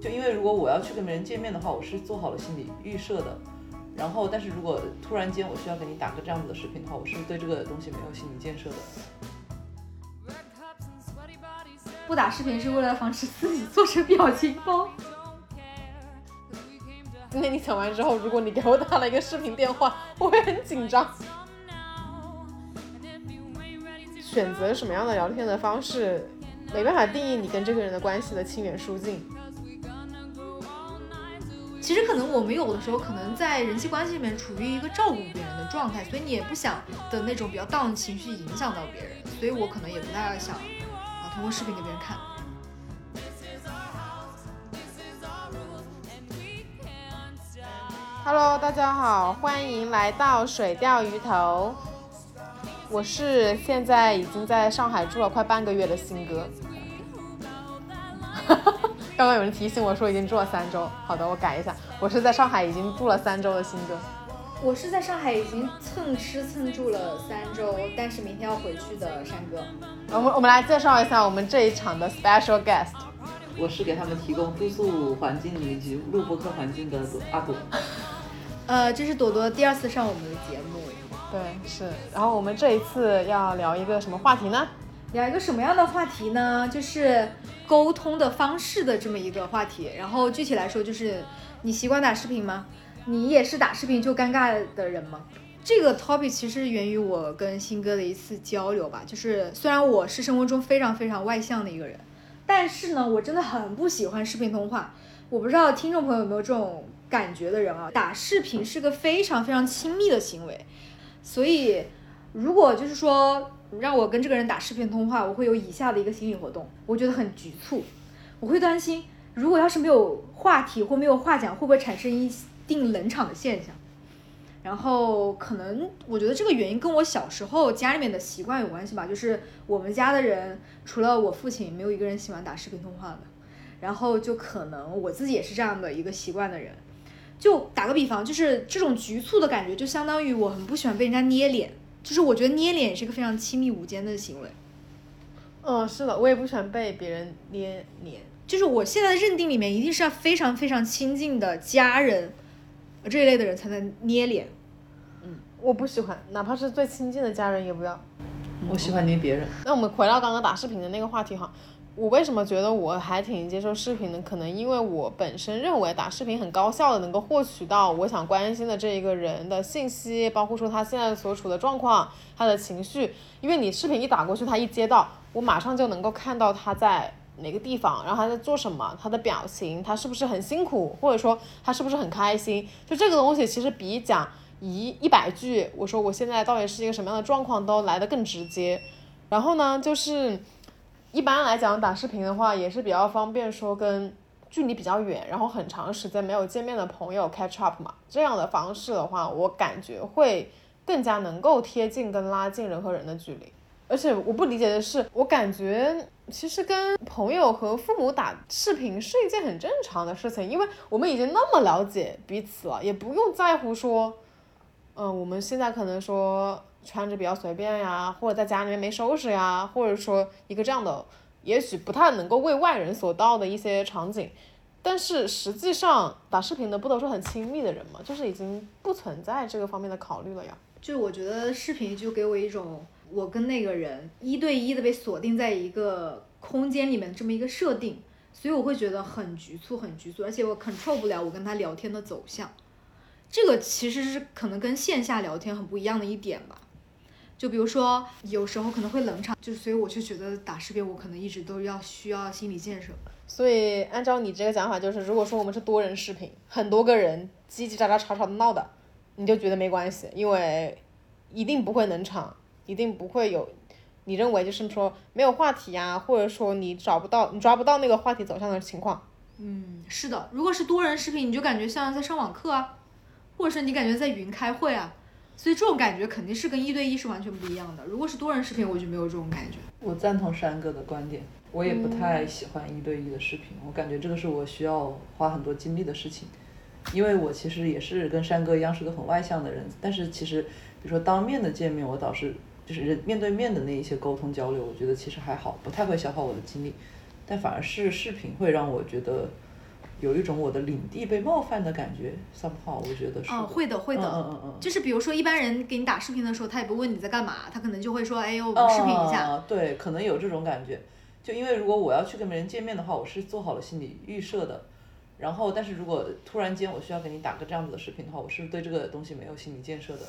就因为如果我要去跟别人见面的话，我是做好了心理预设的。然后，但是如果突然间我需要给你打个这样子的视频的话，我是对这个东西没有心理建设的。不打视频是为了防止自己做成表情包。今天你讲完之后，如果你给我打了一个视频电话，我会很紧张。选择什么样的聊天的方式，没办法定义你跟这个人的关系的亲远疏近。其实可能我们有的时候可能在人际关系里面处于一个照顾别人的状态，所以你也不想的那种比较 down 的情绪影响到别人，所以我可能也不太想啊通过视频给别人看。Hello，大家好，欢迎来到水钓鱼头。我是现在已经在上海住了快半个月的新哥。刚刚有人提醒我说已经住了三周，好的，我改一下，我是在上海已经住了三周的新哥。我是在上海已经蹭吃蹭住了三周，但是明天要回去的山哥。我们我们来介绍一下我们这一场的 special guest。我是给他们提供住宿环境以及录播课环境的阿朵。呃，这是朵朵第二次上我们的节目。对，是。然后我们这一次要聊一个什么话题呢？聊一个什么样的话题呢？就是沟通的方式的这么一个话题。然后具体来说，就是你习惯打视频吗？你也是打视频就尴尬的人吗？这个 topic 其实源于我跟新哥的一次交流吧。就是虽然我是生活中非常非常外向的一个人，但是呢，我真的很不喜欢视频通话。我不知道听众朋友有没有这种感觉的人啊？打视频是个非常非常亲密的行为，所以如果就是说。让我跟这个人打视频通话，我会有以下的一个心理活动，我觉得很局促，我会担心，如果要是没有话题或没有话讲，会不会产生一定冷场的现象？然后可能我觉得这个原因跟我小时候家里面的习惯有关系吧，就是我们家的人除了我父亲，没有一个人喜欢打视频通话的，然后就可能我自己也是这样的一个习惯的人。就打个比方，就是这种局促的感觉，就相当于我很不喜欢被人家捏脸。就是我觉得捏脸也是一个非常亲密无间的行为。嗯，是的，我也不喜欢被别人捏脸。就是我现在的认定里面，一定是要非常非常亲近的家人这一类的人才能捏脸。嗯，我不喜欢，哪怕是最亲近的家人也不要。我喜欢捏别人。那我们回到刚刚打视频的那个话题哈。我为什么觉得我还挺接受视频的？可能因为我本身认为打视频很高效的，能够获取到我想关心的这一个人的信息，包括说他现在所处的状况、他的情绪。因为你视频一打过去，他一接到，我马上就能够看到他在哪个地方，然后他在做什么，他的表情，他是不是很辛苦，或者说他是不是很开心。就这个东西，其实比讲一一百句，我说我现在到底是一个什么样的状况，都来得更直接。然后呢，就是。一般来讲，打视频的话也是比较方便，说跟距离比较远，然后很长时间没有见面的朋友 catch up 嘛。这样的方式的话，我感觉会更加能够贴近跟拉近人和人的距离。而且我不理解的是，我感觉其实跟朋友和父母打视频是一件很正常的事情，因为我们已经那么了解彼此了，也不用在乎说，嗯，我们现在可能说。穿着比较随便呀，或者在家里面没收拾呀，或者说一个这样的，也许不太能够为外人所道的一些场景，但是实际上打视频的不都是很亲密的人吗？就是已经不存在这个方面的考虑了呀。就我觉得视频就给我一种我跟那个人一对一的被锁定在一个空间里面这么一个设定，所以我会觉得很局促，很局促，而且我 control 不了我跟他聊天的走向。这个其实是可能跟线下聊天很不一样的一点吧。就比如说，有时候可能会冷场，就所以我就觉得打视频我可能一直都要需要心理建设。所以按照你这个讲法，就是如果说我们是多人视频，很多个人叽叽喳喳吵吵闹的，你就觉得没关系，因为一定不会冷场，一定不会有你认为就是说没有话题呀，或者说你找不到你抓不到那个话题走向的情况。嗯，是的，如果是多人视频，你就感觉像在上网课啊，或者是你感觉在云开会啊。所以这种感觉肯定是跟一对一是完全不一样的。如果是多人视频，我就没有这种感觉。我赞同山哥的观点，我也不太喜欢一对一的视频。我感觉这个是我需要花很多精力的事情，因为我其实也是跟山哥一样是个很外向的人。但是其实，比如说当面的见面，我倒是就是人面对面的那一些沟通交流，我觉得其实还好，不太会消耗我的精力。但反而是视频会让我觉得，有一种我的领地被冒犯的感觉，somehow 我觉得是。嗯，会的，会的。嗯嗯嗯嗯。就是比如说，一般人给你打视频的时候，他也不问你在干嘛，他可能就会说：“哎呦，我们视频一下。啊，对，可能有这种感觉。就因为如果我要去跟别人见面的话，我是做好了心理预设的。然后，但是如果突然间我需要给你打个这样子的视频的话，我是对这个东西没有心理建设的。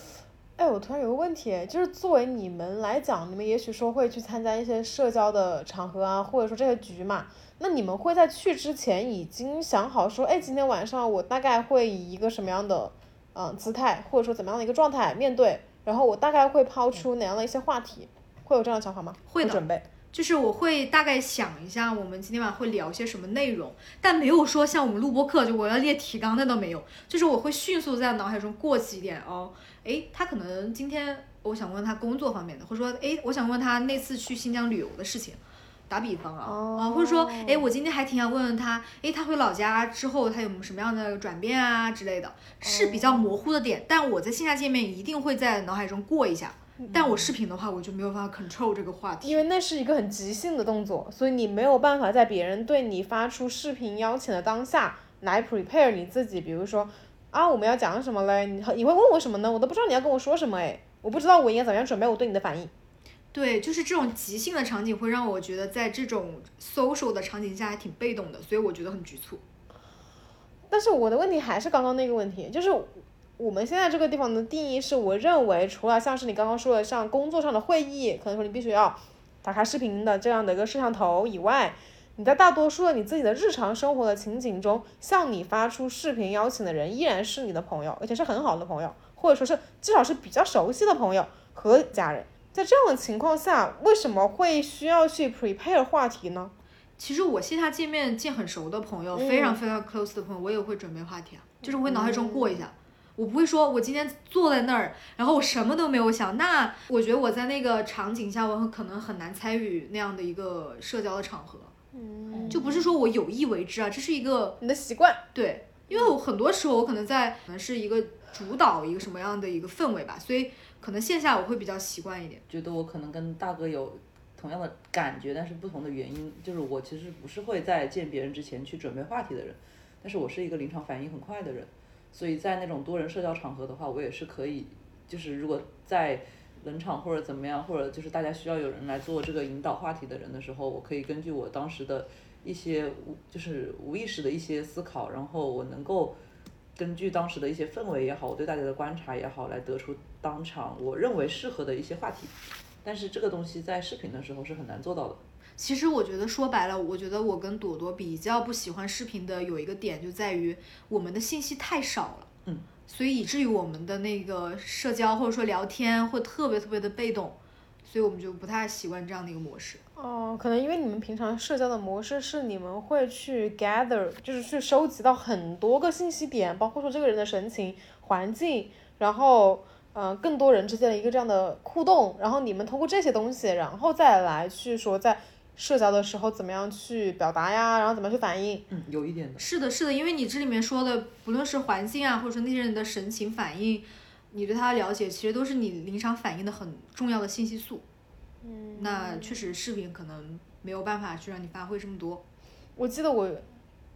哎，我突然有个问题，就是作为你们来讲，你们也许说会去参加一些社交的场合啊，或者说这些局嘛，那你们会在去之前已经想好说，哎，今天晚上我大概会以一个什么样的嗯姿态，或者说怎么样的一个状态面对，然后我大概会抛出哪样的一些话题，会有这样的想法吗？会的。准备。就是我会大概想一下，我们今天晚上会聊些什么内容，但没有说像我们录播课，就我要列提纲那倒没有。就是我会迅速在脑海中过几点哦，诶，他可能今天我想问他工作方面的，或者说诶，我想问他那次去新疆旅游的事情，打比方啊，啊，或者说诶，我今天还挺想问问他，诶，他回老家之后他有什么样的转变啊之类的，是比较模糊的点，但我在线下见面一定会在脑海中过一下。但我视频的话，我就没有办法 control 这个话题，因为那是一个很即兴的动作，所以你没有办法在别人对你发出视频邀请的当下来 prepare 你自己。比如说，啊，我们要讲什么嘞？你你会问我什么呢？我都不知道你要跟我说什么哎，我不知道我应该怎么样准备我对你的反应。对，就是这种即兴的场景会让我觉得在这种 social 的场景下还挺被动的，所以我觉得很局促。但是我的问题还是刚刚那个问题，就是。我们现在这个地方的定义是，我认为除了像是你刚刚说的，像工作上的会议，可能说你必须要打开视频的这样的一个摄像头以外，你在大多数的你自己的日常生活的情景中，向你发出视频邀请的人依然是你的朋友，而且是很好的朋友，或者说是至少是比较熟悉的朋友和家人。在这样的情况下，为什么会需要去 prepare 话题呢？其实我线下见面见很熟的朋友，非常非常 close 的朋友，我也会准备话题啊，就是我会脑海中过一下。我不会说，我今天坐在那儿，然后我什么都没有想。那我觉得我在那个场景下，我可能很难参与那样的一个社交的场合。嗯，就不是说我有意为之啊，这是一个你的习惯。对，因为我很多时候我可能在可能是一个主导一个什么样的一个氛围吧，所以可能线下我会比较习惯一点。觉得我可能跟大哥有同样的感觉，但是不同的原因，就是我其实不是会在见别人之前去准备话题的人，但是我是一个临场反应很快的人。所以在那种多人社交场合的话，我也是可以，就是如果在冷场或者怎么样，或者就是大家需要有人来做这个引导话题的人的时候，我可以根据我当时的一些无就是无意识的一些思考，然后我能够根据当时的一些氛围也好，我对大家的观察也好，来得出当场我认为适合的一些话题。但是这个东西在视频的时候是很难做到的。其实我觉得说白了，我觉得我跟朵朵比较不喜欢视频的有一个点就在于我们的信息太少了，嗯，所以以至于我们的那个社交或者说聊天会特别特别的被动，所以我们就不太习惯这样的一个模式。哦，可能因为你们平常社交的模式是你们会去 gather，就是去收集到很多个信息点，包括说这个人的神情、环境，然后嗯更多人之间的一个这样的互动，然后你们通过这些东西，然后再来去说在。社交的时候怎么样去表达呀？然后怎么去反应？嗯，有一点的。是的，是的，因为你这里面说的，不论是环境啊，或者说那些人的神情反应，你对他的了解，其实都是你临场反应的很重要的信息素。嗯，那确实视频可能没有办法去让你发挥这么多。我记得我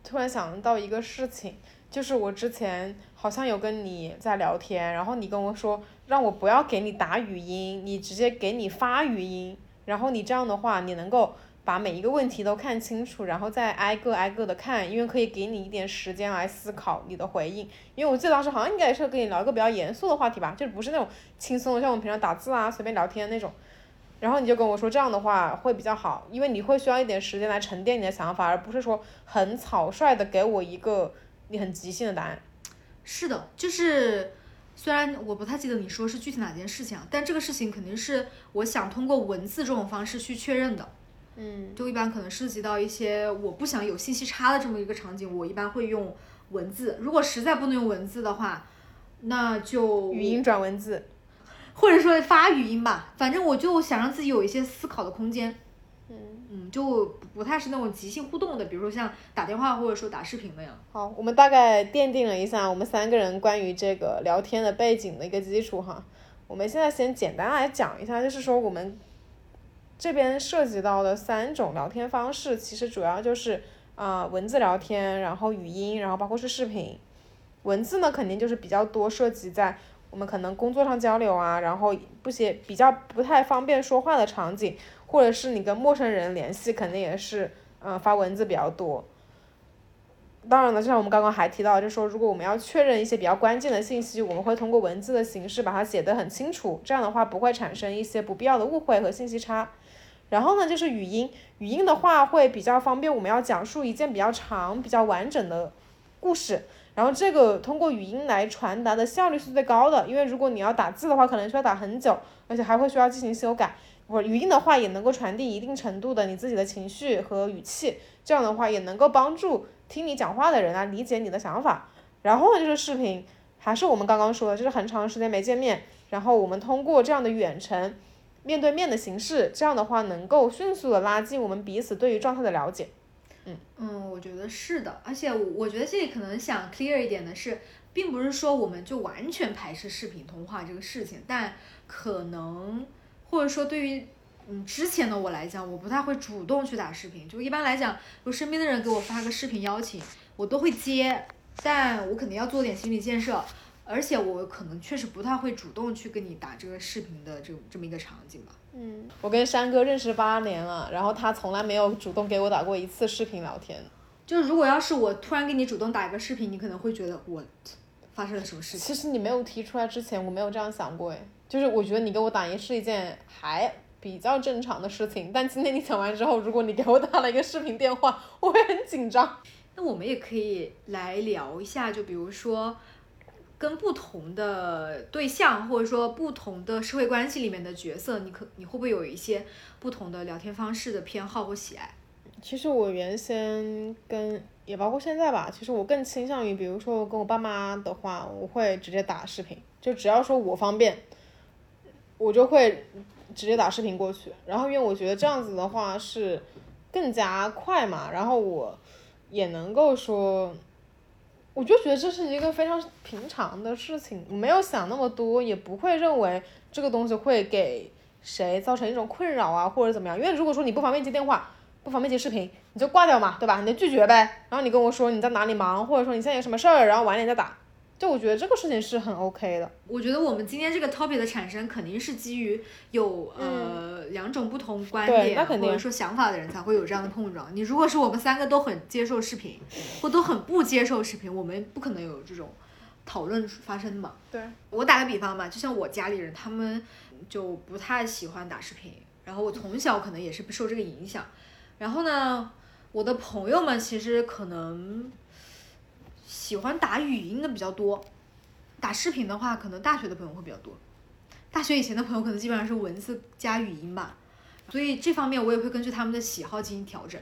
突然想到一个事情，就是我之前好像有跟你在聊天，然后你跟我说让我不要给你打语音，你直接给你发语音，然后你这样的话你能够。把每一个问题都看清楚，然后再挨个挨个的看，因为可以给你一点时间来思考你的回应。因为我记得当时好像应该也是跟你聊一个比较严肃的话题吧，就是不是那种轻松的，像我们平常打字啊、随便聊天那种。然后你就跟我说这样的话会比较好，因为你会需要一点时间来沉淀你的想法，而不是说很草率的给我一个你很即兴的答案。是的，就是虽然我不太记得你说是具体哪件事情，但这个事情肯定是我想通过文字这种方式去确认的。嗯，就一般可能涉及到一些我不想有信息差的这么一个场景，我一般会用文字。如果实在不能用文字的话，那就语音转文字，或者说发语音吧。反正我就想让自己有一些思考的空间。嗯嗯，就不太是那种即兴互动的，比如说像打电话或者说打视频那样。好，我们大概奠定了一下我们三个人关于这个聊天的背景的一个基础哈。我们现在先简单来讲一下，就是说我们。这边涉及到的三种聊天方式，其实主要就是啊、文字聊天，然后语音，然后包括是视频。文字呢，肯定就是比较多涉及在我们可能工作上交流啊，然后不写比较不太方便说话的场景，或者是你跟陌生人联系，肯定也是呃发文字比较多。当然了，就像我们刚刚还提到，就是说，如果我们要确认一些比较关键的信息，我们会通过文字的形式把它写得很清楚，这样的话不会产生一些不必要的误会和信息差。然后呢，就是语音，语音的话会比较方便，我们要讲述一件比较长、比较完整的故事，然后这个通过语音来传达的效率是最高的，因为如果你要打字的话，可能需要打很久，而且还会需要进行修改。或者语音的话也能够传递一定程度的你自己的情绪和语气，这样的话也能够帮助听你讲话的人啊理解你的想法。然后呢，就是视频，还是我们刚刚说的，就是很长时间没见面，然后我们通过这样的远程面对面的形式，这样的话能够迅速的拉近我们彼此对于状态的了解。嗯，嗯我觉得是的，而且我我觉得这里可能想 clear 一点的是，并不是说我们就完全排斥视频通话这个事情，但可能或者说对于嗯之前的我来讲，我不太会主动去打视频，就一般来讲，我身边的人给我发个视频邀请，我都会接，但我肯定要做点心理建设，而且我可能确实不太会主动去跟你打这个视频的这种这么一个场景吧。嗯，我跟山哥认识八年了，然后他从来没有主动给我打过一次视频聊天。就是如果要是我突然给你主动打一个视频，你可能会觉得我发生了什么事情。其实你没有提出来之前，我没有这样想过，诶，就是我觉得你给我打也是一件还比较正常的事情。但今天你讲完之后，如果你给我打了一个视频电话，我会很紧张。那我们也可以来聊一下，就比如说跟不同的对象，或者说不同的社会关系里面的角色，你可你会不会有一些不同的聊天方式的偏好或喜爱？其实我原先跟也包括现在吧，其实我更倾向于，比如说我跟我爸妈的话，我会直接打视频，就只要说我方便，我就会直接打视频过去。然后因为我觉得这样子的话是更加快嘛，然后我也能够说，我就觉得这是一个非常平常的事情，没有想那么多，也不会认为这个东西会给谁造成一种困扰啊，或者怎么样。因为如果说你不方便接电话，不方便接视频，你就挂掉嘛，对吧？你就拒绝呗。然后你跟我说你在哪里忙，或者说你现在有什么事儿，然后晚点再打。就我觉得这个事情是很 OK 的。我觉得我们今天这个 topic 的产生，肯定是基于有呃两种不同观点或者说想法的人才会有这样的碰撞。你如果是我们三个都很接受视频，或都很不接受视频，我们不可能有这种讨论发生嘛。对，我打个比方嘛，就像我家里人，他们就不太喜欢打视频，然后我从小可能也是受这个影响。然后呢，我的朋友们其实可能喜欢打语音的比较多，打视频的话，可能大学的朋友会比较多。大学以前的朋友可能基本上是文字加语音吧，所以这方面我也会根据他们的喜好进行调整。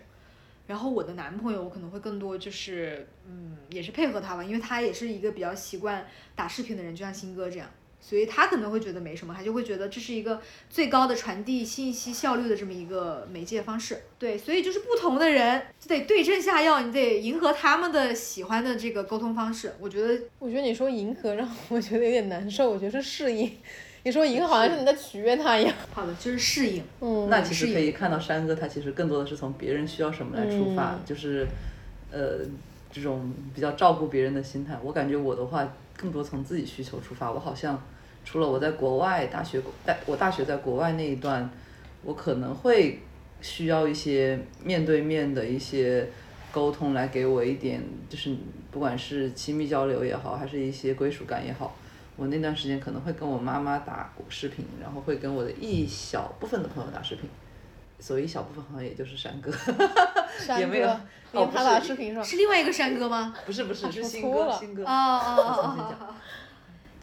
然后我的男朋友我可能会更多就是，嗯，也是配合他吧，因为他也是一个比较习惯打视频的人，就像新哥这样，所以他可能会觉得没什么，他就会觉得这是一个最高的传递信息效率的这么一个媒介方式。对，所以就是不同的人就得对症下药，你得迎合他们的喜欢的这个沟通方式。我觉得我觉得你说迎合让我觉得有点难受，我觉得是适应。你说迎合好像是你在取悦他一样。好的就是适应。嗯，那其实可以看到山哥他其实更多的是从别人需要什么来出发，嗯就是呃这种比较照顾别人的心态。我感觉我的话更多从自己需求出发，我好像除了我在国外大学在我大学在国外那一段，我可能会需要一些面对面的一些沟通来给我一点，就是不管是亲密交流也好，还是一些归属感也好。我那段时间可能会跟我妈妈打视频，然后会跟我的一小部分的朋友打视频，所以一小部分好像也就是山哥，山 也没有哥，你哦他打视频是吧？是另外一个山哥吗？不是不是是新哥新哥哦，哦哦 重新讲哦哦哦。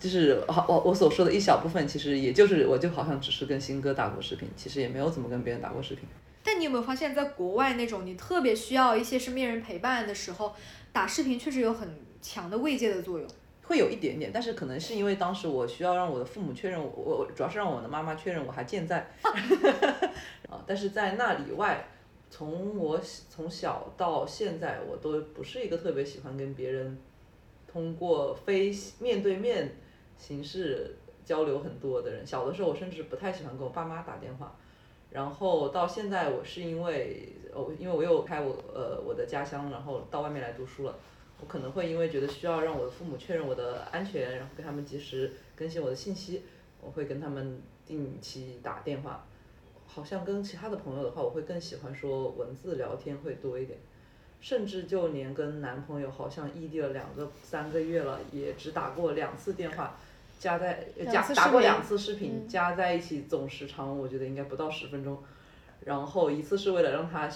就是好我我所说的一小部分，其实也就是我就好像只是跟新哥打过视频，其实也没有怎么跟别人打过视频。但你有没有发现，在国外那种你特别需要一些身边人陪伴的时候，打视频确实有很强的慰藉的作用。会有一点点，但是可能是因为当时我需要让我的父母确认我，我我主要是让我的妈妈确认我还健在，啊，但是在那里外，从我从小到现在，我都不是一个特别喜欢跟别人通过非面对面形式交流很多的人。小的时候，我甚至不太喜欢跟我爸妈打电话，然后到现在我是因为哦，因为我又开我呃我的家乡，然后到外面来读书了，我可能会因为觉得需要让我的父母确认我的安全，然后给他们及时更新我的信息，我会跟他们定期打电话。好像跟其他的朋友的话，我会更喜欢说文字聊天会多一点，甚至就连跟男朋友好像异地了两个三个月了，也只打过两次电话，加在加打过两次视频，嗯加在一起总时长我觉得应该不到十分钟。然后一次是为了让他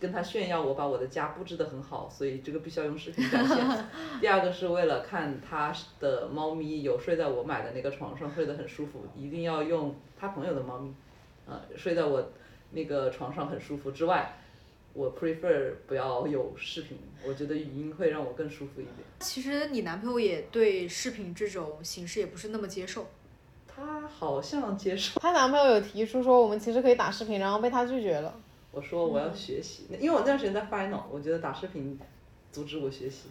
跟他炫耀我把我的家布置得很好，所以这个必须要用视频展现。第二个是为了看他的猫咪有睡在我买的那个床上，睡得很舒服，一定要用他朋友的猫咪，呃，睡在我那个床上很舒服之外，我 prefer 不要有视频，我觉得语音会让我更舒服一点。其实你男朋友也对视频这种形式也不是那么接受。他好像接受，她男朋友有提出说我们其实可以打视频，然后被她拒绝了。我说我要学习，因为我那段时间在 final，我觉得打视频阻止我学习。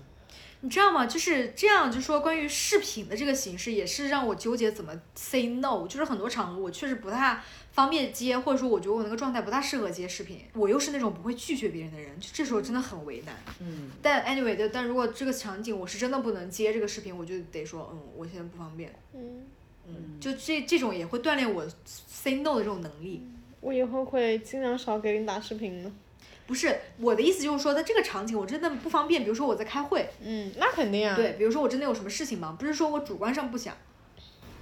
你知道吗？就是这样，就说关于视频的这个形式，也是让我纠结怎么 say no。就是很多场合我确实不太方便接，或者说我觉得我那个状态不太适合接视频，我又是那种不会拒绝别人的人，就这时候真的很为难。嗯，但 anyway 的，但如果这个场景我是真的不能接这个视频，我就得说，嗯，我现在不方便。嗯，嗯，就这这种也会锻炼我 say no 的这种能力。我以后会尽量少给你打视频的。不是我的意思，就是说在这个场景我真的不方便，比如说我在开会，嗯，那肯定啊。对，比如说我真的有什么事情忙，不是说我主观上不想。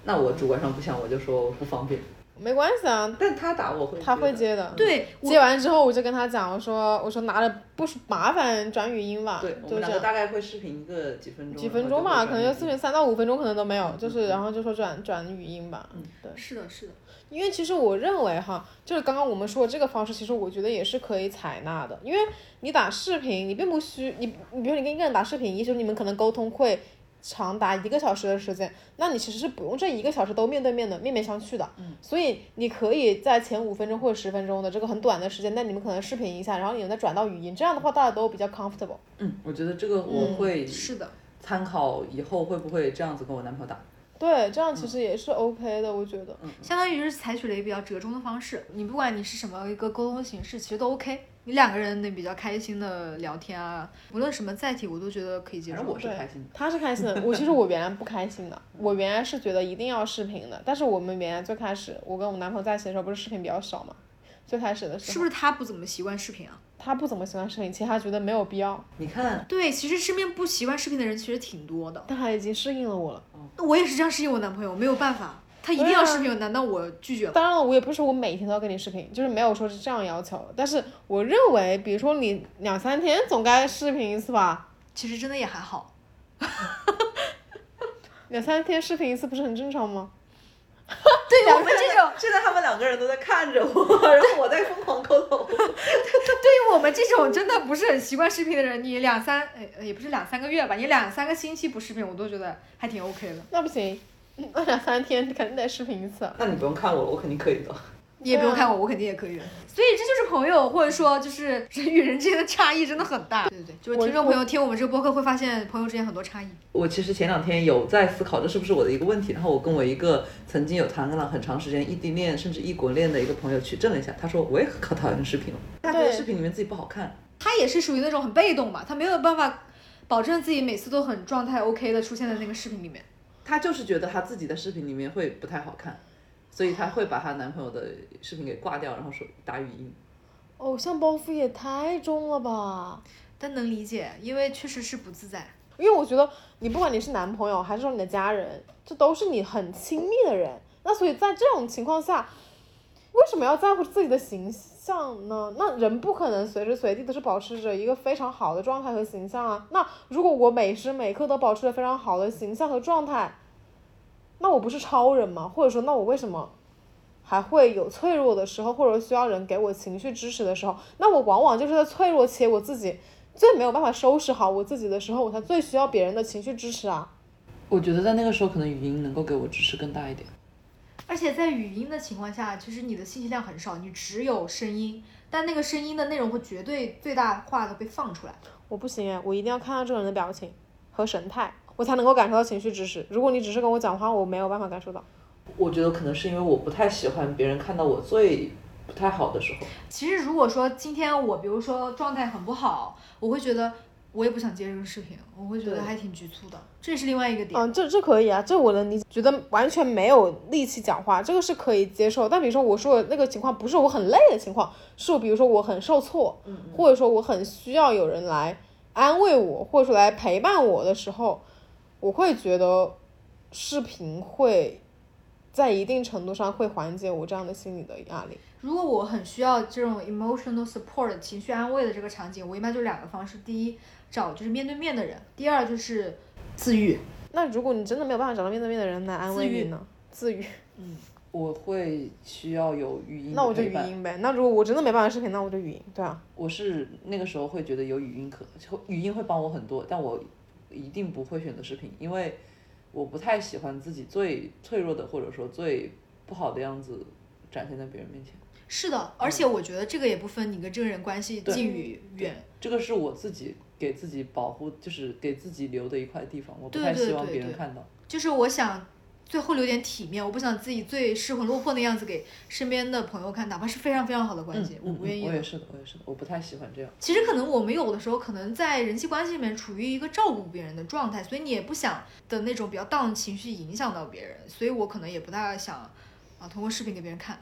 那我主观上不想，我就说我不方便。没关系啊，但他打我会，他会。接的。对，接完之后我就跟他讲，我说我说拿了不麻烦转语音吧，对，我就这样。们两个大概会视频一个几分钟，几分钟吧，可能就视频三到五分钟可能都没有，就是嗯然后就说转转语音吧，嗯对。是的，是的。因为其实我认为哈，就是刚刚我们说的这个方式，其实我觉得也是可以采纳的。因为你打视频，你并不需你，你比如你跟一个人打视频，也许你们可能沟通会长达一个小时的时间，那你其实是不用这一个小时都面对面的面面相觑的。嗯。所以你可以在前五分钟或者十分钟的这个很短的时间内，你们可能视频一下，然后你们再转到语音，这样的话大家都比较 comfortable。嗯，我觉得这个我会是的，参考以后会不会这样子跟我男朋友打。对，这样其实也是 OK 的，我觉得。相当于是采取了一个比较折中的方式。你不管你是什么一个沟通形式，其实都 OK。你两个人那比较开心的聊天啊，无论什么载体，我都觉得可以接受对开心的。他是开心的，我其实我原来不开心的，我原来是觉得一定要视频的，但是我们原来最开始，我跟我男朋友在一起的时候，不是视频比较少嘛，最开始的时候，是不是他不怎么习惯视频啊？他不怎么喜欢视频，其实他觉得没有必要，你看，对，其实身边不习惯视频的人其实挺多的。但他已经适应了我了。那我也是这样适应我男朋友，没有办法，他一定要视频，难道我拒绝了？当然了，我也不是说我每天都要跟你视频，就是没有说是这样要求，但是我认为，比如说你两三天总该视频一次吧，其实真的也还好。两三天视频一次不是很正常吗？对我们这种，现在他们两个人都在看着我，然后我在疯狂抠头。对于我们这种真的不是很习惯视频的人，你两三呃也不是两三个月吧，你两三个星期不视频，我都觉得还挺 OK 的。那不行，那两三天肯定得视频一次。那你不用看我了，我肯定可以的。你也不用看我，我肯定也可以的。所以这就是朋友，或者说就是人与人之间的差异真的很大。对对对，就是听众朋友听我们这个播客会发现朋友之间很多差异。我其实前两天有在思考这是不是我的一个问题，然后我跟我一个曾经有谈了很长时间异地恋甚至异国恋的一个朋友取证了一下，他说我也可讨厌视频了，他觉得视频里面自己不好看。他也是属于那种很被动吧，他没有办法保证自己每次都很状态 OK 的出现在那个视频里面。他就是觉得他自己的视频里面会不太好看，所以她会把她男朋友的视频给挂掉，然后说打语音。偶像包袱也太重了吧！但能理解，因为确实是不自在。因为我觉得你不管你是男朋友还是说你的家人，这都是你很亲密的人。那所以在这种情况下，为什么要在乎自己的形象呢？那人不可能随时随地都是保持着一个非常好的状态和形象啊。那如果我每时每刻都保持着非常好的形象和状态，那我不是超人吗？或者说，那我为什么还会有脆弱的时候，或者需要人给我情绪支持的时候？那我往往就是在脆弱且我自己最没有办法收拾好我自己的时候，我才最需要别人的情绪支持啊。我觉得在那个时候，可能语音能够给我支持更大一点。而且在语音的情况下，其实你的信息量很少，你只有声音，但那个声音的内容会绝对最大化的被放出来。我不行哎，我一定要看到这个人的表情和神态，我才能够感受到情绪支持。如果你只是跟我讲话，我没有办法感受到。我觉得可能是因为我不太喜欢别人看到我最不太好的时候。其实如果说今天我比如说状态很不好，我会觉得我也不想接这个视频，我会觉得还挺局促的，这也是另外一个点。嗯，这这可以啊，这我能理解，觉得完全没有力气讲话，这个是可以接受。但比如说我说的那个情况，不是我很累的情况，是我比如说我很受挫，或者说我很需要有人来安慰我，或者说来陪伴我的时候，我会觉得视频会在一定程度上会缓解我这样的心理的压力。如果我很需要这种 emotional support 情绪安慰的这个场景，我一般就两个方式：第一，找就是面对面的人；第二就是自愈。那如果你真的没有办法找到面对面的人来安慰你呢？自愈，嗯我会需要有语音那我就。语音呗。那如果我真的没办法视频，那我就语音。对啊，我是那个时候会觉得有语音可，就语音会帮我很多，但我一定不会选择视频，因为我不太喜欢自己最脆弱的或者说最不好的样子展现在别人面前。是的，而且我觉得这个也不分你跟这个人关系近与远。这个是我自己给自己保护，就是给自己留的一块地方，我不太希望别人看到。就是我想最后留点体面，我不想自己最失魂落魄的样子给身边的朋友看，哪怕是非常非常好的关系，嗯我不愿意的我也是的，我也是的，我不太喜欢这样。其实可能我们有的时候可能在人际关系里面处于一个照顾别人的状态，所以你也不想的那种比较 down 的情绪影响到别人，所以我可能也不大想啊通过视频给别人看。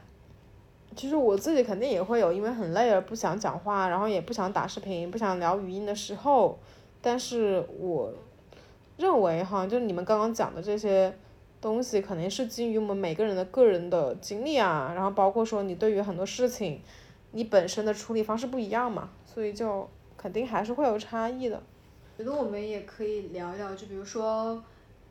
其实我自己肯定也会有，因为很累而不想讲话，然后也不想打视频，不想聊语音的时候。但是我认为哈，就是你们刚刚讲的这些东西，肯定是基于我们每个人的个人的经历啊，然后包括说你对于很多事情，你本身的处理方式不一样嘛，所以就肯定还是会有差异的。觉得我们也可以聊一聊，就比如说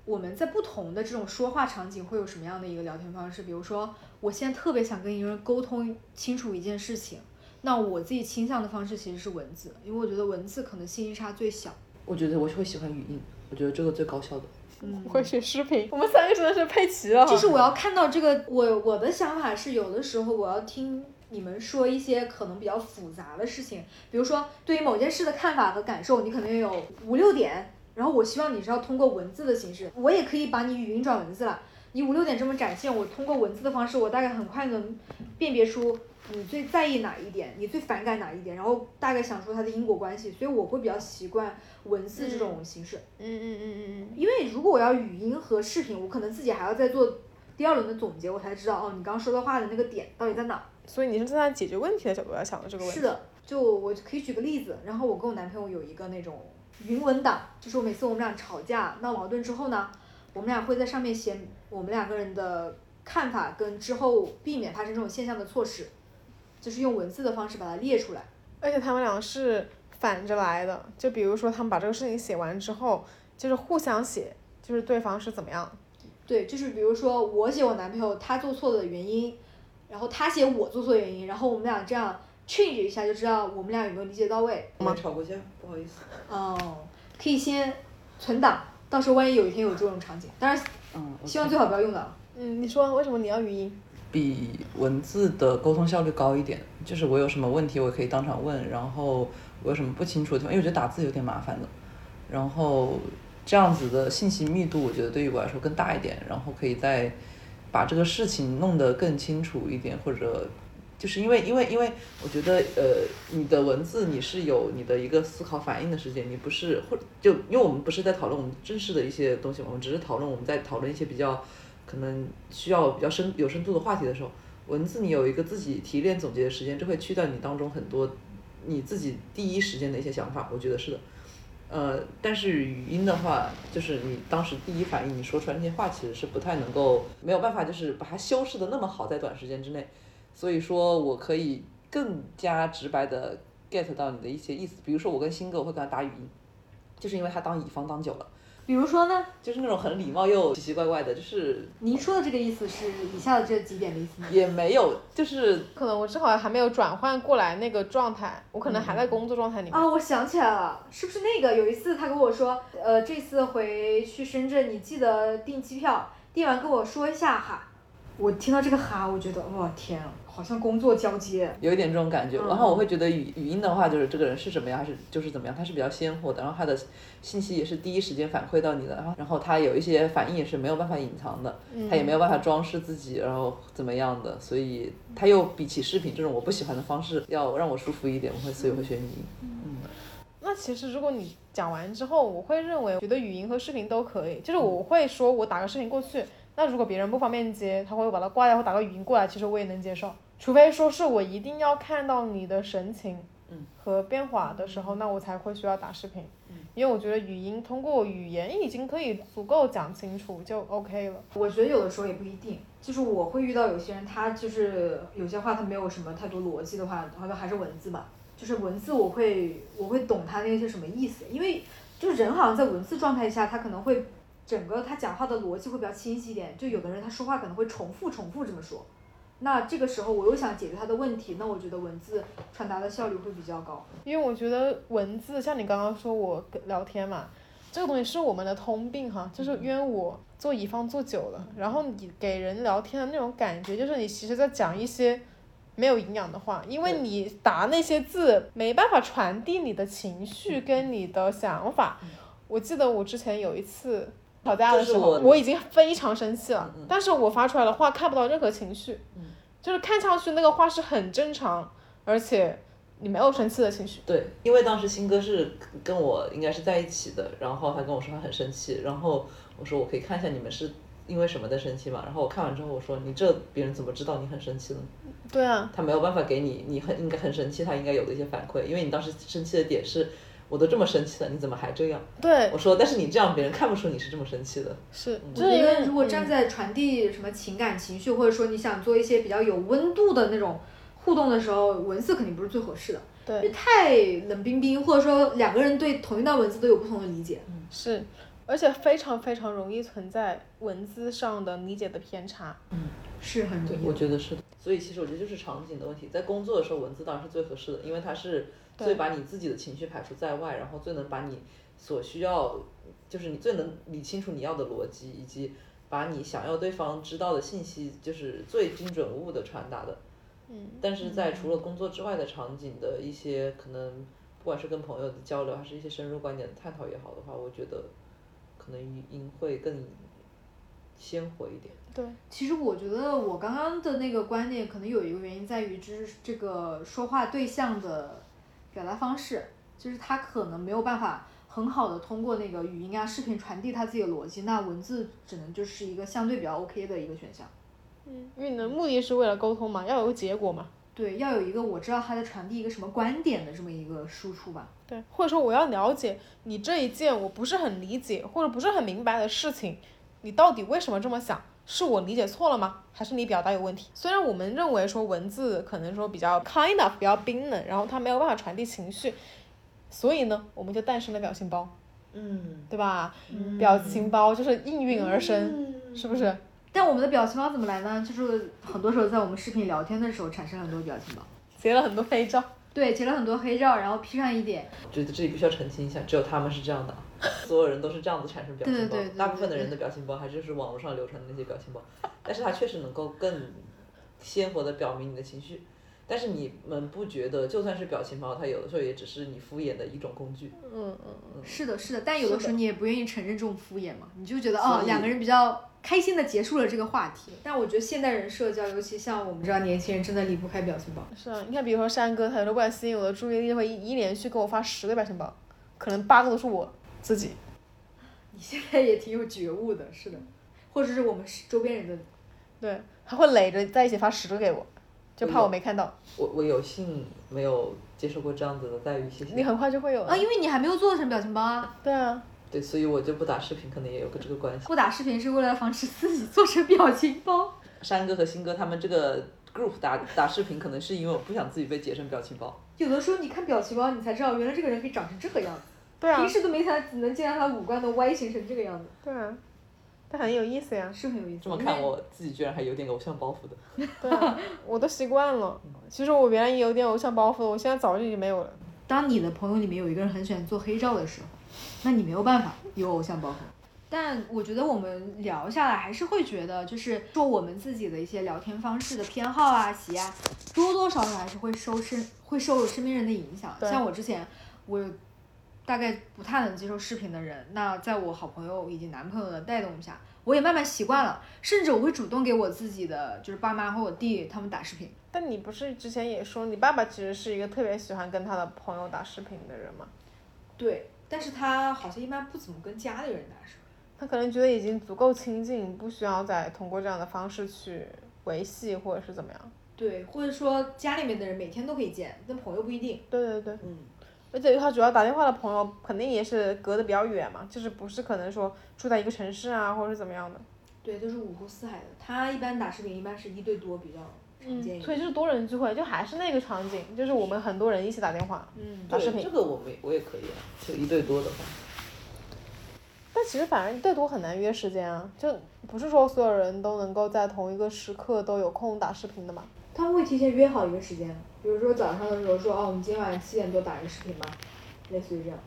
我们在不同的这种说话场景会有什么样的一个聊天方式。比如说，我现在特别想跟一个人沟通清楚一件事情，那我自己倾向的方式其实是文字，因为我觉得文字可能信息差最小。我觉得我会喜欢语音，我觉得这个最高效的。嗯会写视频，我们三个真的是配齐了哈。就是我要看到这个，我我的想法是，有的时候我要听你们说一些可能比较复杂的事情，比如说对于某件事的看法和感受，你可能有五六点，然后我希望你是要通过文字的形式，我也可以把你语音转文字了。你五六点这么展现，我通过文字的方式，我大概很快能辨别出你最在意哪一点，你最反感哪一点，然后大概想出它的因果关系，所以我会比较习惯文字这种形式。嗯嗯嗯嗯嗯，因为如果我要语音和视频，我可能自己还要再做第二轮的总结，我才知道哦，你刚刚说的话的那个点到底在哪。所以你是站在解决问题的角度来想的这个问题。是的，就我可以举个例子，然后我跟我男朋友有一个那种云文档，就是我每次我们俩吵架闹矛盾之后呢，我们俩会在上面写我们两个人的看法跟之后避免发生这种现象的措施，就是用文字的方式把它列出来。而且他们俩是反着来的，就比如说他们把这个事情写完之后，就是互相写，就是对方是怎么样。对，就是比如说我写我男朋友他做错的原因，然后他写我做错的原因，然后我们俩这样 change 一下，就知道我们俩有没有理解到位。我们吵过架，不好意思。哦，可以先存档，到时候万一有一天有这种场景，当然嗯，希望最好不要用到。嗯，你说为什么你要语音？比文字的沟通效率高一点。就是我有什么问题，我可以当场问，然后我有什么不清楚的地方，因为我觉得打字有点麻烦的。然后这样子的信息密度，我觉得对于我来说更大一点，然后可以再把这个事情弄得更清楚一点，或者就是因为因为因为我觉得呃，你的文字你是有你的一个思考反应的时间，你不是或就因为我们不是在讨论我们真实的一些东西，我们只是讨论我们在讨论一些比较可能需要比较深有深度的话题的时候，文字你有一个自己提炼总结的时间，这会去掉你当中很多你自己第一时间的一些想法，我觉得是的。呃，但是语音的话，就是你当时第一反应你说出来那些话，其实是不太能够没有办法，就是把它修饰的那么好，在短时间之内。所以说我可以更加直白的 get 到你的一些意思。比如说我跟新哥，我会跟他打语音，就是因为他当乙方当久了，比如说呢，就是那种很礼貌又奇奇怪怪的，就是您说的这个意思是以下的这几点的意思吗？也没有，就是可能我正好还没有转换过来那个状态，我可能还在工作状态里面。啊，我想起来了，是不是那个有一次他跟我说，呃，这次回去深圳，你记得订机票，订完跟我说一下哈。我听到这个哈，我觉得哇天啊，好像工作交接。有一点这种感觉。嗯然后我会觉得语语音的话，就是这个人是什么样，还是就是怎么样，他是比较鲜活的，然后他的信息也是第一时间反馈到你的，然后然后他有一些反应也是没有办法隐藏的，他也没有办法装饰自己，然后怎么样的，所以他又比起视频这种我不喜欢的方式，要让我舒服一点，我会所以我会选语音。嗯那其实如果你讲完之后，我会认为，觉得语音和视频都可以，就是我会说我打个视频过去，那如果别人不方便接，他会把它挂掉或打个语音过来，其实我也能接受，除非说是我一定要看到你的神情，和变化的时候，那我才会需要打视频，因为我觉得语音通过语言已经可以足够讲清楚就 OK 了。我觉得有的时候也不一定，就是我会遇到有些人，他就是有些话他没有什么太多逻辑的话，好像还是文字吧，就是文字我会我会懂他那些什么意思，因为就是人好像在文字状态下，他可能会整个他讲话的逻辑会比较清晰一点，就有的人他说话可能会重复重复这么说。那这个时候我又想解决他的问题，那我觉得文字传达的效率会比较高。因为我觉得文字，像你刚刚说我跟聊天嘛，这个东西是我们的通病哈，就是因为我做乙方做久了，然后你给人聊天的那种感觉，就是你其实在讲一些没有营养的话，因为你打那些字没办法传递你的情绪跟你的想法。我记得我之前有一次吵架的时候，我我已经非常生气了，嗯嗯但是我发出来的话看不到任何情绪，就是看上去那个话是很正常，而且你没有生气的情绪。对，因为当时新哥是跟我应该是在一起的，然后他跟我说他很生气，然后我说我可以看一下你们是因为什么在生气嘛，然后我看完之后我说你这别人怎么知道你很生气呢？对啊，他没有办法给你你很应该很生气他应该有的一些反馈，因为你当时生气的点是我都这么生气了，你怎么还这样？对，我说但是你这样别人看不出你是这么生气的。是，我觉就是因为得如果站在传递什么情感情绪，或者说你想做一些比较有温度的那种互动的时候，文字肯定不是最合适的。对太冷冰冰，或者说两个人对同一段文字都有不同的理解。嗯是，而且非常非常容易存在文字上的理解的偏差。嗯是很容易，我觉得是的。所以其实我觉得就是场景的问题，在工作的时候文字当然是最合适的，因为它是最把你自己的情绪排除在外，然后最能把你所需要，就是你最能理清楚你要的逻辑，以及把你想要对方知道的信息，就是最精准无误的传达的。嗯，但是在除了工作之外的场景的一些可能，不管是跟朋友的交流，还是一些深入观点的探讨也好的话，我觉得可能语音会更鲜活一点。对，其实我觉得我刚刚的那个观念，可能有一个原因在于，就是这个说话对象的表达方式，就是他可能没有办法很好的通过那个语音啊、视频传递他自己的逻辑，那文字只能就是一个相对比较 OK 的一个选项。嗯，因为你的目的是为了沟通嘛，要有个结果嘛。对，要有一个我知道他在传递一个什么观点的这么一个输出吧。对，或者说我要了解你这一件我不是很理解或者不是很明白的事情，你到底为什么这么想？是我理解错了吗？还是你表达有问题？虽然我们认为说文字可能说比较 kind of 比较冰冷，然后它没有办法传递情绪，所以呢，我们就诞生了表情包，嗯，对吧？表情包就是应运而生，是不是？但我们的表情包怎么来呢？就是很多时候在我们视频聊天的时候产生很多表情包。截了很多黑照。对，截了很多黑照，然后 P 上一点。觉得这里必须要澄清一下，只有他们是这样的，所有人都是这样子产生表情包。对对对对大部分的人的表情包还就是网络上流传的那些表情包，但是它确实能够更鲜活的表明你的情绪。但是你们不觉得，就算是表情包，它有的时候也只是你敷衍的一种工具。嗯嗯嗯，是的，是的，但有的时候你也不愿意承认这种敷衍嘛，你就觉得哦，两个人比较开心的结束了这个话题。但我觉得现代人社交，尤其像我们这样年轻人，真的离不开表情包。是啊，你看，比如说山哥，他有时候为了吸引我的注意力，会一一连续给我发十个表情包，可能八个都是我自己。你现在也挺有觉悟的，是的，或者是我们周边人的。对，他会累着在一起发十个给我，就怕我没看到。我我有幸没有接受过这样子的待遇，谢谢。你很快就会有了。啊，因为你还没有做成表情包啊。对啊，对，所以我就不打视频，可能也有个这个关系。不打视频是为了防止自己做成表情包。山哥和新哥他们这个 group 打打视频，可能是因为我不想自己被截成表情包。有的时候你看表情包，你才知道原来这个人可以长成这个样子。对啊平，时都没想能见到他五官都歪形成这个样子，对啊，但很有意思呀。是很有意思。这么看，我自己居然还有点偶像包袱的。对啊，我都习惯了。其实我原来也有点偶像包袱，我现在早就已经没有了。当你的朋友里面有一个人很喜欢做黑照的时候，那你没有办法有偶像包袱。但我觉得我们聊下来还是会觉得，就是说我们自己的一些聊天方式的偏好啊、喜爱，多多少少还是会受身会受身边人的影响。像我之前，我大概不太能接受视频的人，那在我好朋友以及男朋友的带动下，我也慢慢习惯了，甚至我会主动给我自己的就是爸妈和我弟他们打视频。但你不是之前也说你爸爸其实是一个特别喜欢跟他的朋友打视频的人吗？对，但是他好像一般不怎么跟家里人打视频。他可能觉得已经足够亲近，不需要再通过这样的方式去维系或者是怎么样。对，或者说家里面的人每天都可以见，但朋友不一定。对对对，嗯，而且他主要打电话的朋友肯定也是隔得比较远嘛，就是不是可能说住在一个城市啊，或者是怎么样的。对，都是五湖四海的。他一般打视频一般是一对多比较常见一点。所以就是多人聚会，就还是那个场景，就是我们很多人一起打电话。嗯，打视频对这个我们我也可以啊，就一对多的话。但其实反正一对多很难约时间啊，就不是说所有人都能够在同一个时刻都有空打视频的嘛。他们会提前约好一个时间，比如说早上的时候说，哦，我们今晚七点多打一个视频吧，类似于这样。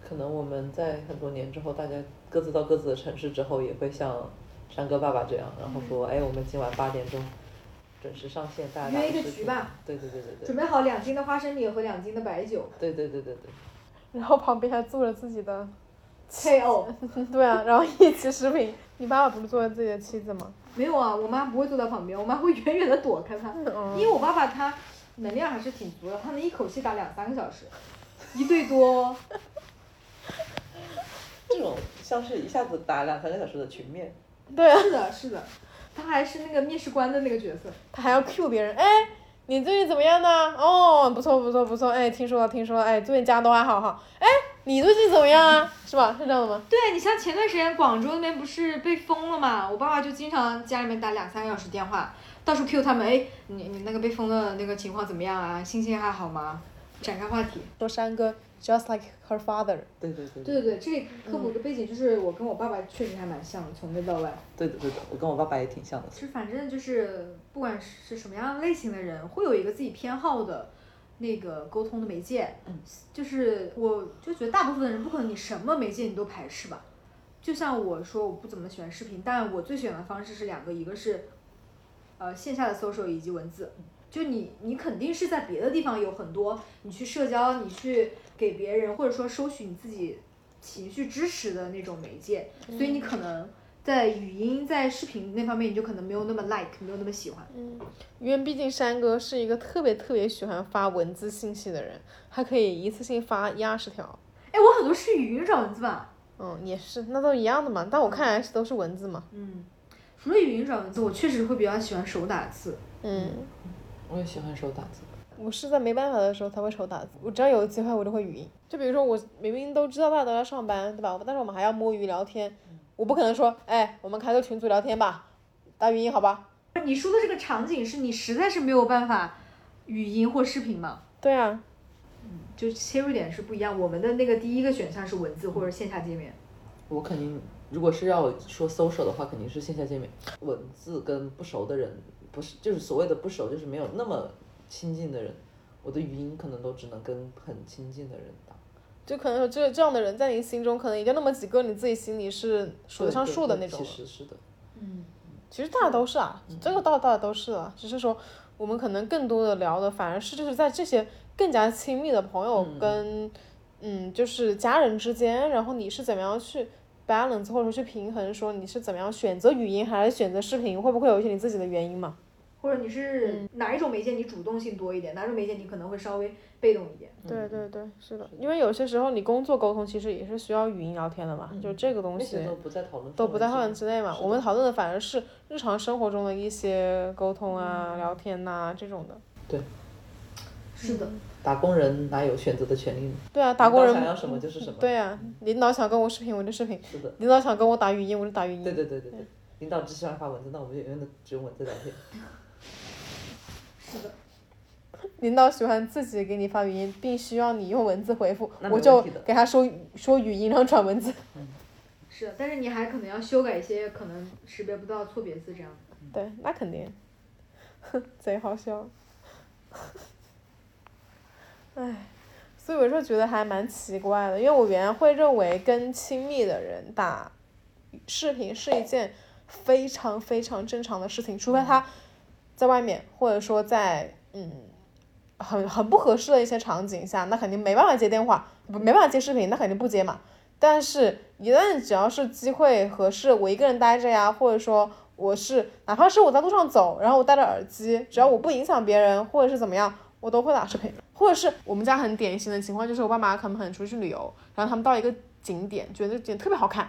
可能我们在很多年之后，大家各自到各自的城市之后，也会像山哥爸爸这样，然后说，哎，我们今晚八点钟准时上线，大家打约一个局吧。对对对对对准备好两斤的花生米和两斤的白酒，对对对对对。然后旁边还坐着自己的，配偶。对啊，然后一起视频。你爸爸不是坐着自己的妻子吗？没有啊，我妈不会坐在旁边，我妈会远远的躲开他，嗯因为我爸爸他能量还是挺足的，他能一口气打两三个小时，一对多哦。这种像是一下子打两三个小时的群面，对啊，是的，是的，他还是那个面试官的那个角色。他还要 cue 别人，哎，你最近怎么样呢？哦，不错不错不错，哎，听说了听说了，哎，最近家都还好哈。哎，你最近怎么样啊？是吧？是这样的吗？对你像前段时间广州那边不是被封了嘛，我爸爸就经常家里面打两三个小时电话，到处 Q 他们，哎，你你那个被封的那个情况怎么样啊？心情还好吗？展开话题。说山哥 just like her father。对对对对对对，这里科普个背景，就是我跟我爸爸确实还蛮像的，从内到外。对的对的，我跟我爸爸也挺像的。其实反正就是不管是什么样类型的人，会有一个自己偏好的那个沟通的媒介。嗯，就是我就觉得大部分的人不可能你什么媒介你都排斥吧。就像我说我不怎么喜欢视频，但我最喜欢的方式是两个，一个是呃线下的 social 以及文字。就你你肯定是在别的地方有很多你去社交，你去给别人或者说收取你自己情绪支持的那种媒介，所以你可能在语音在视频那方面你就可能没有那么 like，没有那么喜欢。嗯，因为毕竟山哥是一个特别特别喜欢发文字信息的人，他可以一次性发一二十条。哎，我很多是语音转文字吧？嗯，也是，那都一样的嘛。但我看来是都是文字嘛。嗯，除了语音转文字，我确实会比较喜欢手打字。嗯，我也喜欢手打字。我是在没办法的时候才会手打字，我只要有机会我就会语音。就比如说我明明都知道大家都要上班，对吧？但是我们还要摸鱼聊天，我不可能说，哎，我们开个群组聊天吧，打语音好吧？你说的这个场景是你实在是没有办法语音或视频吗？对啊，嗯就切入点是不一样。我们的那个第一个选项是文字或者线下界面。我肯定，如果是要说 social 的话，肯定是线下界面。文字跟不熟的人，不是就是所谓的不熟，就是没有那么亲近的人，我的语音可能都只能跟很亲近的人打。就可能说这这样的人在你心中可能也就那么几个，你自己心里是数得上数的那种。其实是的，嗯，其实大家都是啊，这个大大家都是啊，只是说我们可能更多的聊的反而是就是在这些更加亲密的朋友嗯跟嗯就是家人之间，然后你是怎么样去 balance 或者说去平衡，说你是怎么样选择语音还是选择视频，会不会有一些你自己的原因嘛？或者你是哪一种媒介你主动性多一点，哪种媒介你可能会稍微被动一点。对对对，是的，因为有些时候你工作沟通其实也是需要语音聊天的嘛，就这个东西都不在讨论都不在讨论之之内嘛。我们讨论的反而是日常生活中的一些沟通啊、聊天呐、这种的。对是的，打工人哪有选择的权利呢？对啊，打工人想要什么就是什么。对啊，领导想跟我视频我就视频，是的，领导想跟我打语音我就打语音。对对对对对。领导只喜欢发文字，那我们就永远的只用文字聊天。是的。领导喜欢自己给你发语音，并需要你用文字回复，我就给他说说语音，然后转文字。是的，但是你还可能要修改一些可能识别不到错别字这样。对，那肯定，贼好笑。唉，所以我就觉得还蛮奇怪的，因为我原来会认为跟亲密的人打视频是一件非常非常正常的事情，除非他在外面，或者说在嗯很很不合适的一些场景下，那肯定没办法接电话，不没办法接视频，那肯定不接嘛。但是，一旦只要是机会合适，我一个人待着呀，或者说我是哪怕是我在路上走，然后我戴着耳机，只要我不影响别人，或者是怎么样，我都会打视频。或者是我们家很典型的情况，就是我爸妈可能很出去旅游，然后他们到一个景点，觉得这景特别好看，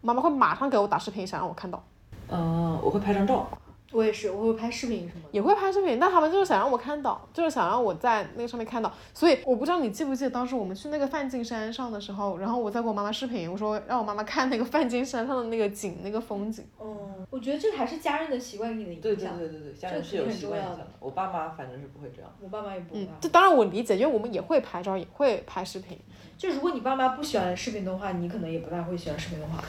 妈妈会马上给我打视频，想让我看到。嗯，我会拍张照。我也是，我会拍视频什么的。也会拍视频，但他们就是想让我看到，就是想让我在那个上面看到。所以我不知道你记不记得当时我们去那个梵净山上的时候，然后我在给我妈妈视频，我说让我妈妈看那个梵净山上的那个景，那个风景。嗯，我觉得这还是家人的习惯给你的影对对。对对对，家人是有习惯影响的。我爸妈反正是不会这样。我爸妈也不会嗯啊。，这当然我理解，因为我们也会拍照，也会拍视频，就如果你爸妈不喜欢视频动画，你可能也不太会喜欢视频动画，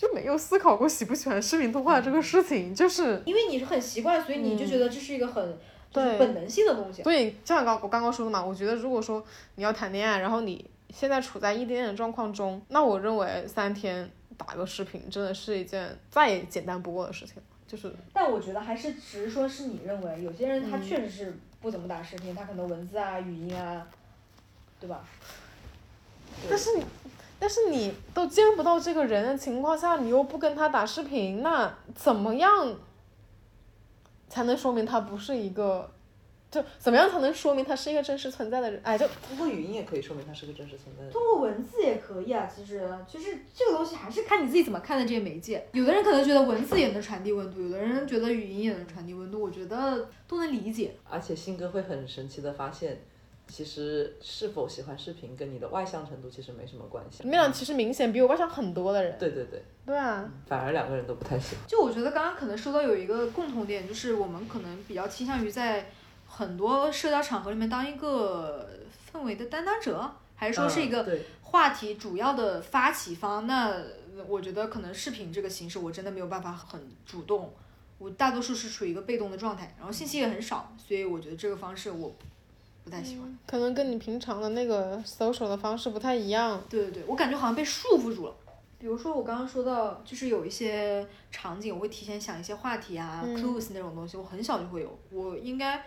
就没有思考过喜不喜欢视频通话这个事情，就是。因为你是很习惯，所以你就觉得这是一个很就本能性的东西。所以就像刚我刚刚说的嘛，我觉得如果说你要谈恋爱，然后你现在处在异地恋的状况中，那我认为三天打个视频真的是一件再简单不过的事情，就是但我觉得还是只是说是你认为，有些人他确实是不怎么打视频，他可能文字啊、语音啊，对吧？但是你，但是你都见不到这个人的情况下，你又不跟他打视频，那怎么样才能说明他不是一个？就怎么样才能说明他是一个真实存在的人？哎，就通过语音也可以说明他是个真实存在的人。通过文字也可以啊，其实就是这个东西还是看你自己怎么看待这些媒介。有的人可能觉得文字也能传递温度，有的人觉得语音也能传递温度，我觉得都能理解。而且新哥会很神奇的发现，其实是否喜欢视频跟你的外向程度其实没什么关系。你们俩其实明显比我外向很多的人。对对对，对啊，反而两个人都不太喜欢。就我觉得刚刚可能说到有一个共同点，就是我们可能比较倾向于在很多社交场合里面当一个氛围的担当者，还是说是一个话题主要的发起方？那我觉得可能视频这个形式我真的没有办法很主动，我大多数是处于一个被动的状态，然后信息也很少，所以我觉得这个方式我不太喜欢。可能跟你平常的那个 social 的方式不太一样。对对对，我感觉好像被束缚住了。比如说我刚刚说到，就是有一些场景，我会提前想一些话题啊、嗯 clues 那种东西，我很小就会有。我应该，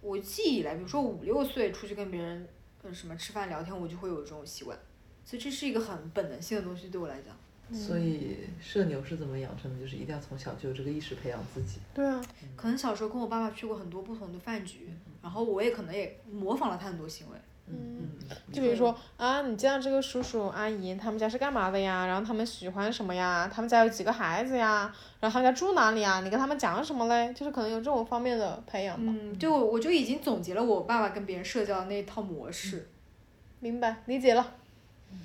我记忆以来，比如说五六岁出去跟别人，呃，什么吃饭聊天，我就会有这种习惯。所以这是一个很本能性的东西，对我来讲。所以社牛是怎么养成的？就是一定要从小就有这个意识培养自己。对啊，可能小时候跟我爸爸去过很多不同的饭局，然后我也可能也模仿了他很多行为。嗯嗯，就比如说啊，你见到这个叔叔阿姨，他们家是干嘛的呀？然后他们喜欢什么呀？他们家有几个孩子呀？然后他们家住哪里呀？你跟他们讲什么嘞？就是可能有这种方面的培养吧。嗯，就我就已经总结了我爸爸跟别人社交的那一套模式。明白，理解了，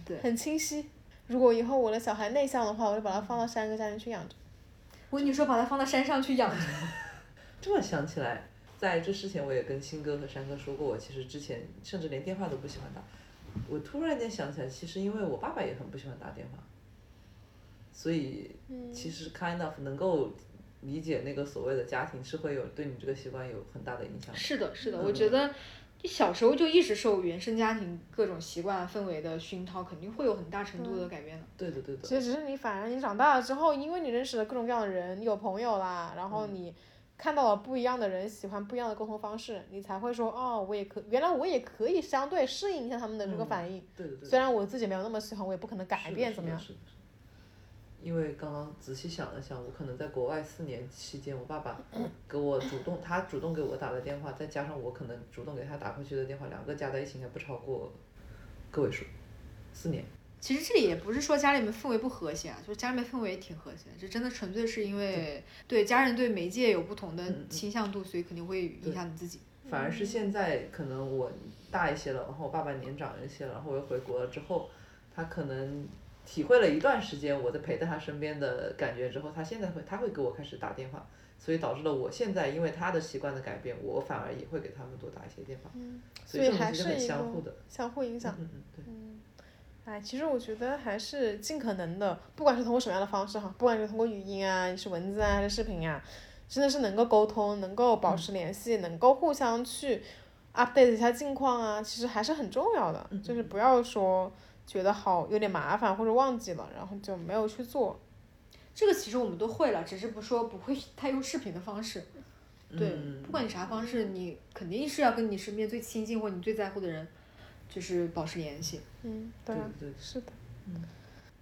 对很清晰。如果以后我的小孩内向的话，我就把他放到山哥家里去养着。我跟你说，把他放到山上去养着。这么想起来，在这之前我也跟新哥和山哥说过，我其实之前甚至连电话都不喜欢打。我突然间想起来，其实因为我爸爸也很不喜欢打电话，所以其实 kind of 能够理解那个所谓的家庭是会有对你这个习惯有很大的影响的。是的，是的，嗯我觉得你小时候就一直受原生家庭各种习惯氛围的熏陶，肯定会有很大程度的改变的。对的对的。其实只是你反而你长大了之后，因为你认识了各种各样的人，你有朋友啦，然后你看到了不一样的人，喜欢不一样的沟通方式，你才会说哦，我也可原来我也可以相对适应一下他们的这个反应。对的对的。虽然我自己没有那么喜欢，我也不可能改变怎么样。的是的是的因为刚刚仔细想了想，我可能在国外四年期间，我爸爸给我主动，他主动给我打了电话，再加上我可能主动给他打回去的电话，两个加在一起应该不超过个位数，四年。其实这里也不是说家里面氛围不和谐啊，就是家里面氛围也挺和谐的，这真的纯粹是因为对家人对媒介有不同的倾向度，所以肯定会影响你自己。反而是现在可能我大一些了，然后我爸爸年长一些了，然后我又回国了之后，他可能体会了一段时间我在陪在他身边的感觉之后，他现在会他会给我开始打电话，所以导致了我现在因为他的习惯的改变，我反而也会给他们多打一些电话，所所以还是相互的。相互影响。嗯嗯对。嗯哎，其实我觉得还是尽可能的，不管是通过什么样的方式哈，不管是通过语音啊，是文字啊，还是视频啊，真的是能够沟通，能够保持联系，能够互相去 update 一下近况啊，其实还是很重要的。就是不要说觉得好有点麻烦或者忘记了，然后就没有去做。这个其实我们都会了，只是不说不会太用视频的方式。对，嗯不管你啥方式，你肯定是要跟你身边最亲近或你最在乎的人，就是保持联系。嗯，对啊，对对对是的。嗯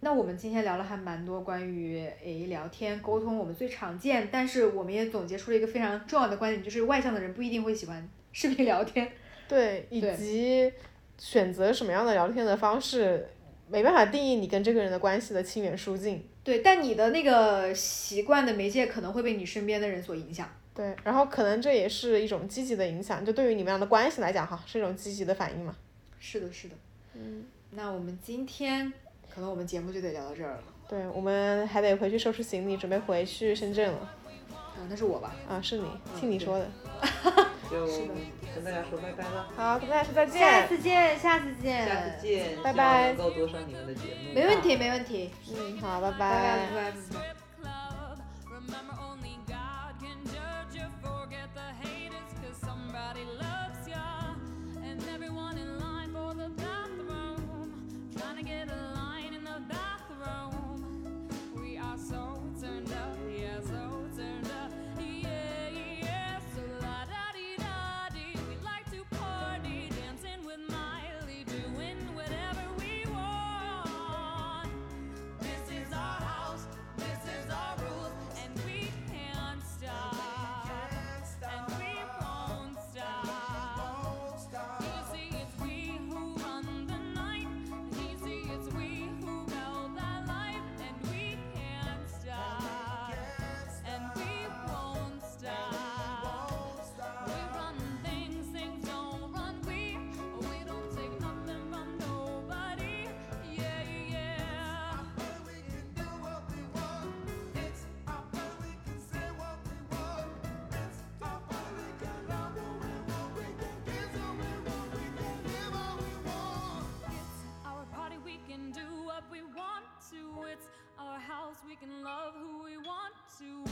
那我们今天聊了还蛮多关于诶聊天沟通，我们最常见，但是我们也总结出了一个非常重要的观点，就是外向的人不一定会喜欢视频聊天。对，以对及选择什么样的聊天的方式，没办法定义你跟这个人的关系的亲缘疏近。对，但你的那个习惯的媒介可能会被你身边的人所影响。对，然后可能这也是一种积极的影响，就对于你们俩的关系来讲，哈，是一种积极的反应嘛。是的，是的。嗯，那我们今天可能我们节目就得聊到这儿了。对，我们还得回去收拾行李，准备回去深圳了。啊，那是我吧？啊，是你，听你说的。就跟大家说拜拜了，好，跟大家说再见下。次见，下次见，下次见，拜拜能够多上你们的节目。没问题，没问题。嗯，好，拜拜拜，拜拜，拜 we can love who we want to.